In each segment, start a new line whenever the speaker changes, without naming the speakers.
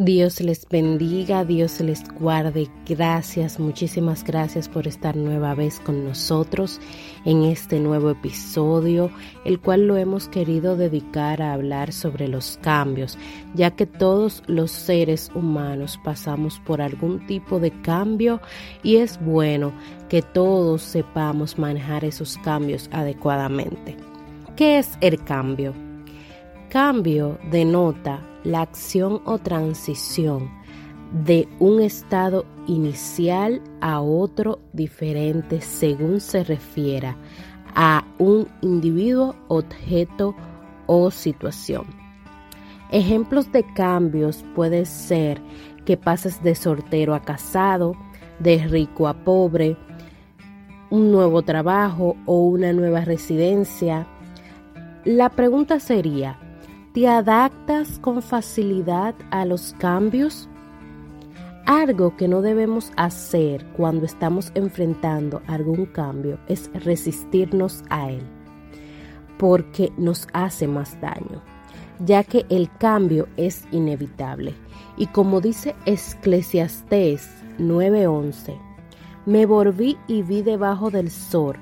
Dios les bendiga, Dios les guarde. Gracias, muchísimas gracias por estar nueva vez con nosotros en este nuevo episodio, el cual lo hemos querido dedicar a hablar sobre los cambios, ya que todos los seres humanos pasamos por algún tipo de cambio y es bueno que todos sepamos manejar esos cambios adecuadamente. ¿Qué es el cambio? Cambio denota la acción o transición de un estado inicial a otro diferente según se refiera a un individuo, objeto o situación. Ejemplos de cambios pueden ser que pases de soltero a casado, de rico a pobre, un nuevo trabajo o una nueva residencia. La pregunta sería, ¿Te adaptas con facilidad a los cambios? Algo que no debemos hacer cuando estamos enfrentando algún cambio es resistirnos a él, porque nos hace más daño, ya que el cambio es inevitable. Y como dice Eclesiastés 9:11, me volví y vi debajo del sol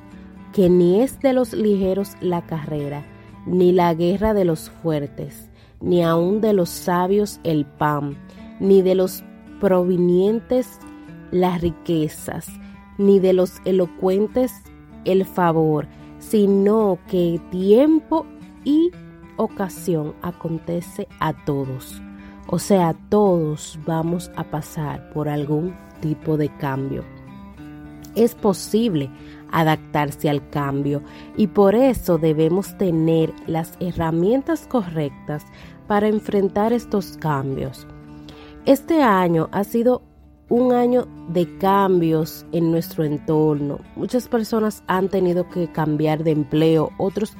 que ni es de los ligeros la carrera, ni la guerra de los fuertes, ni aun de los sabios el pan, ni de los provenientes las riquezas, ni de los elocuentes el favor, sino que tiempo y ocasión acontece a todos. O sea, todos vamos a pasar por algún tipo de cambio. Es posible adaptarse al cambio y por eso debemos tener las herramientas correctas para enfrentar estos cambios. Este año ha sido un año de cambios en nuestro entorno. Muchas personas han tenido que cambiar de empleo, otros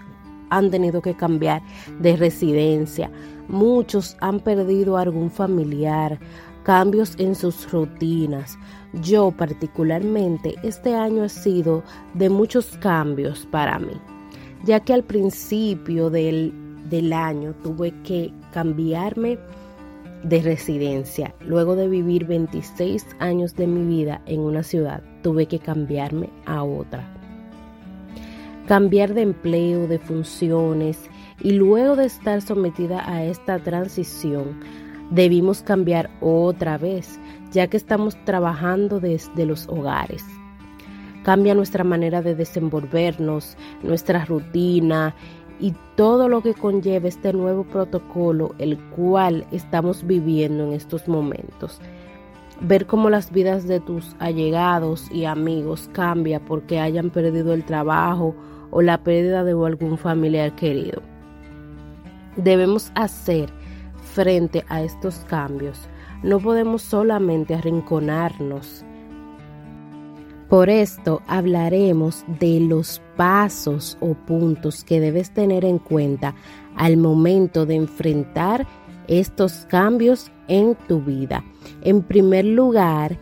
han tenido que cambiar de residencia, muchos han perdido algún familiar, cambios en sus rutinas. Yo particularmente este año ha sido de muchos cambios para mí, ya que al principio del, del año tuve que cambiarme de residencia. Luego de vivir 26 años de mi vida en una ciudad, tuve que cambiarme a otra. Cambiar de empleo, de funciones y luego de estar sometida a esta transición, debimos cambiar otra vez, ya que estamos trabajando desde los hogares. Cambia nuestra manera de desenvolvernos, nuestra rutina y todo lo que conlleva este nuevo protocolo, el cual estamos viviendo en estos momentos. Ver cómo las vidas de tus allegados y amigos cambia porque hayan perdido el trabajo o la pérdida de algún familiar querido. Debemos hacer frente a estos cambios. No podemos solamente arrinconarnos. Por esto hablaremos de los pasos o puntos que debes tener en cuenta al momento de enfrentar estos cambios en tu vida. En primer lugar,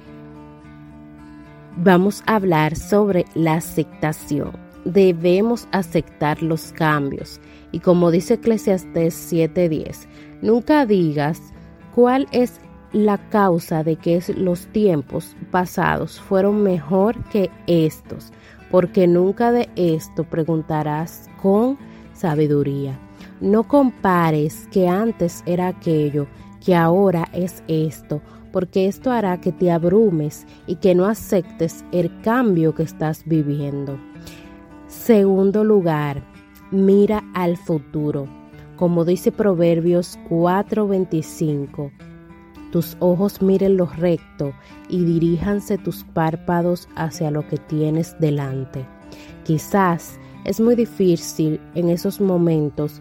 vamos a hablar sobre la aceptación. Debemos aceptar los cambios. Y como dice Eclesiastes 7:10, Nunca digas cuál es la causa de que los tiempos pasados fueron mejor que estos, porque nunca de esto preguntarás con sabiduría. No compares que antes era aquello, que ahora es esto, porque esto hará que te abrumes y que no aceptes el cambio que estás viviendo. Segundo lugar, mira al futuro como dice Proverbios 4:25. Tus ojos miren lo recto y diríjanse tus párpados hacia lo que tienes delante. Quizás es muy difícil en esos momentos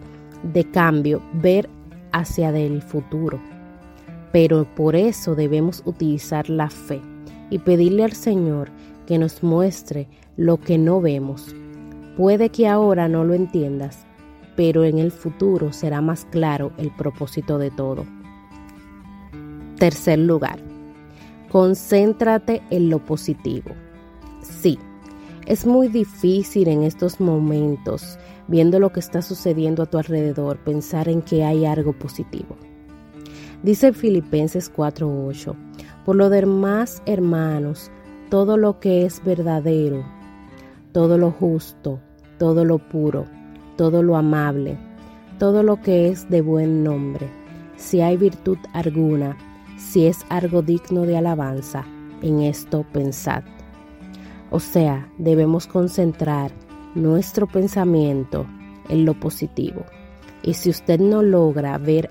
de cambio ver hacia el futuro, pero por eso debemos utilizar la fe y pedirle al Señor que nos muestre lo que no vemos. Puede que ahora no lo entiendas, pero en el futuro será más claro el propósito de todo. Tercer lugar, concéntrate en lo positivo. Sí, es muy difícil en estos momentos, viendo lo que está sucediendo a tu alrededor, pensar en que hay algo positivo. Dice Filipenses 4:8, por lo demás, hermanos, todo lo que es verdadero, todo lo justo, todo lo puro, todo lo amable, todo lo que es de buen nombre, si hay virtud alguna, si es algo digno de alabanza, en esto pensad. O sea, debemos concentrar nuestro pensamiento en lo positivo. Y si usted no logra ver,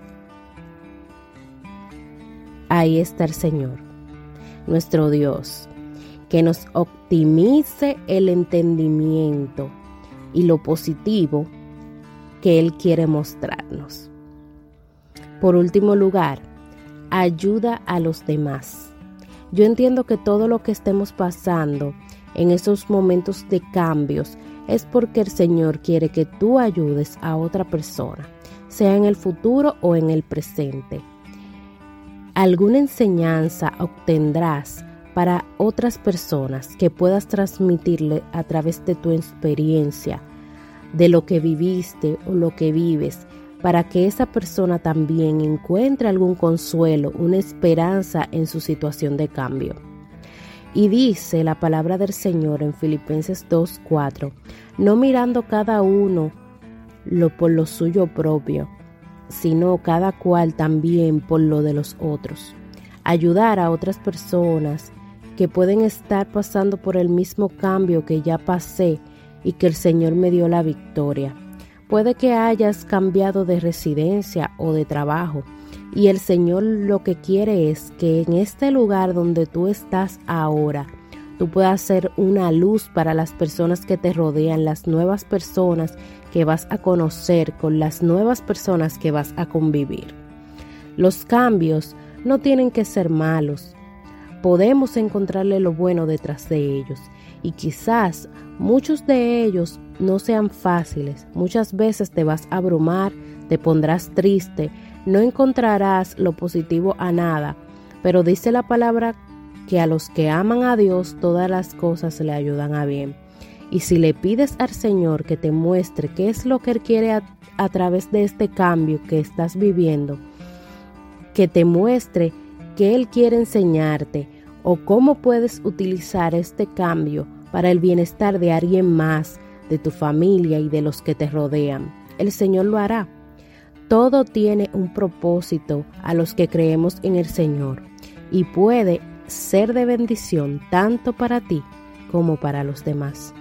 ahí está el Señor, nuestro Dios, que nos optimice el entendimiento y lo positivo que Él quiere mostrarnos. Por último lugar, ayuda a los demás. Yo entiendo que todo lo que estemos pasando en esos momentos de cambios es porque el Señor quiere que tú ayudes a otra persona, sea en el futuro o en el presente. Alguna enseñanza obtendrás para otras personas que puedas transmitirle a través de tu experiencia, de lo que viviste o lo que vives, para que esa persona también encuentre algún consuelo, una esperanza en su situación de cambio. Y dice la palabra del Señor en Filipenses 2:4, no mirando cada uno lo por lo suyo propio, sino cada cual también por lo de los otros. Ayudar a otras personas que pueden estar pasando por el mismo cambio que ya pasé y que el Señor me dio la victoria. Puede que hayas cambiado de residencia o de trabajo, y el Señor lo que quiere es que en este lugar donde tú estás ahora, tú puedas ser una luz para las personas que te rodean, las nuevas personas que vas a conocer, con las nuevas personas que vas a convivir. Los cambios no tienen que ser malos. Podemos encontrarle lo bueno detrás de ellos y quizás muchos de ellos no sean fáciles. Muchas veces te vas a abrumar, te pondrás triste, no encontrarás lo positivo a nada, pero dice la palabra que a los que aman a Dios todas las cosas le ayudan a bien. Y si le pides al Señor que te muestre qué es lo que Él quiere a, través de este cambio que estás viviendo, que te muestre qué Él quiere enseñarte o cómo puedes utilizar este cambio para el bienestar de alguien más, de tu familia y de los que te rodean. El Señor lo hará. Todo tiene un propósito a los que creemos en el Señor y puede ser de bendición tanto para ti como para los demás.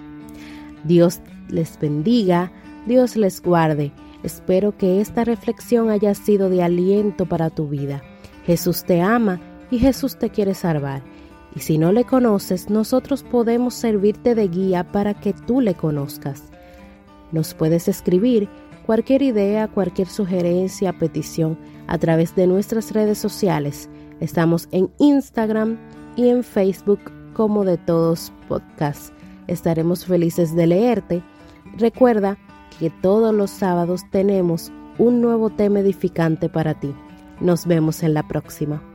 Dios les bendiga, Dios les guarde. Espero que esta reflexión haya sido de aliento para tu vida. Jesús te ama y Jesús te quiere salvar. Y si no le conoces, nosotros podemos servirte de guía para que tú le conozcas. Nos puedes escribir cualquier idea, cualquier sugerencia, petición a través de nuestras redes sociales. Estamos en Instagram y en Facebook como de todos podcast. Estaremos felices de leerte. Recuerda que todos los sábados tenemos un nuevo tema edificante para ti. Nos vemos en la próxima.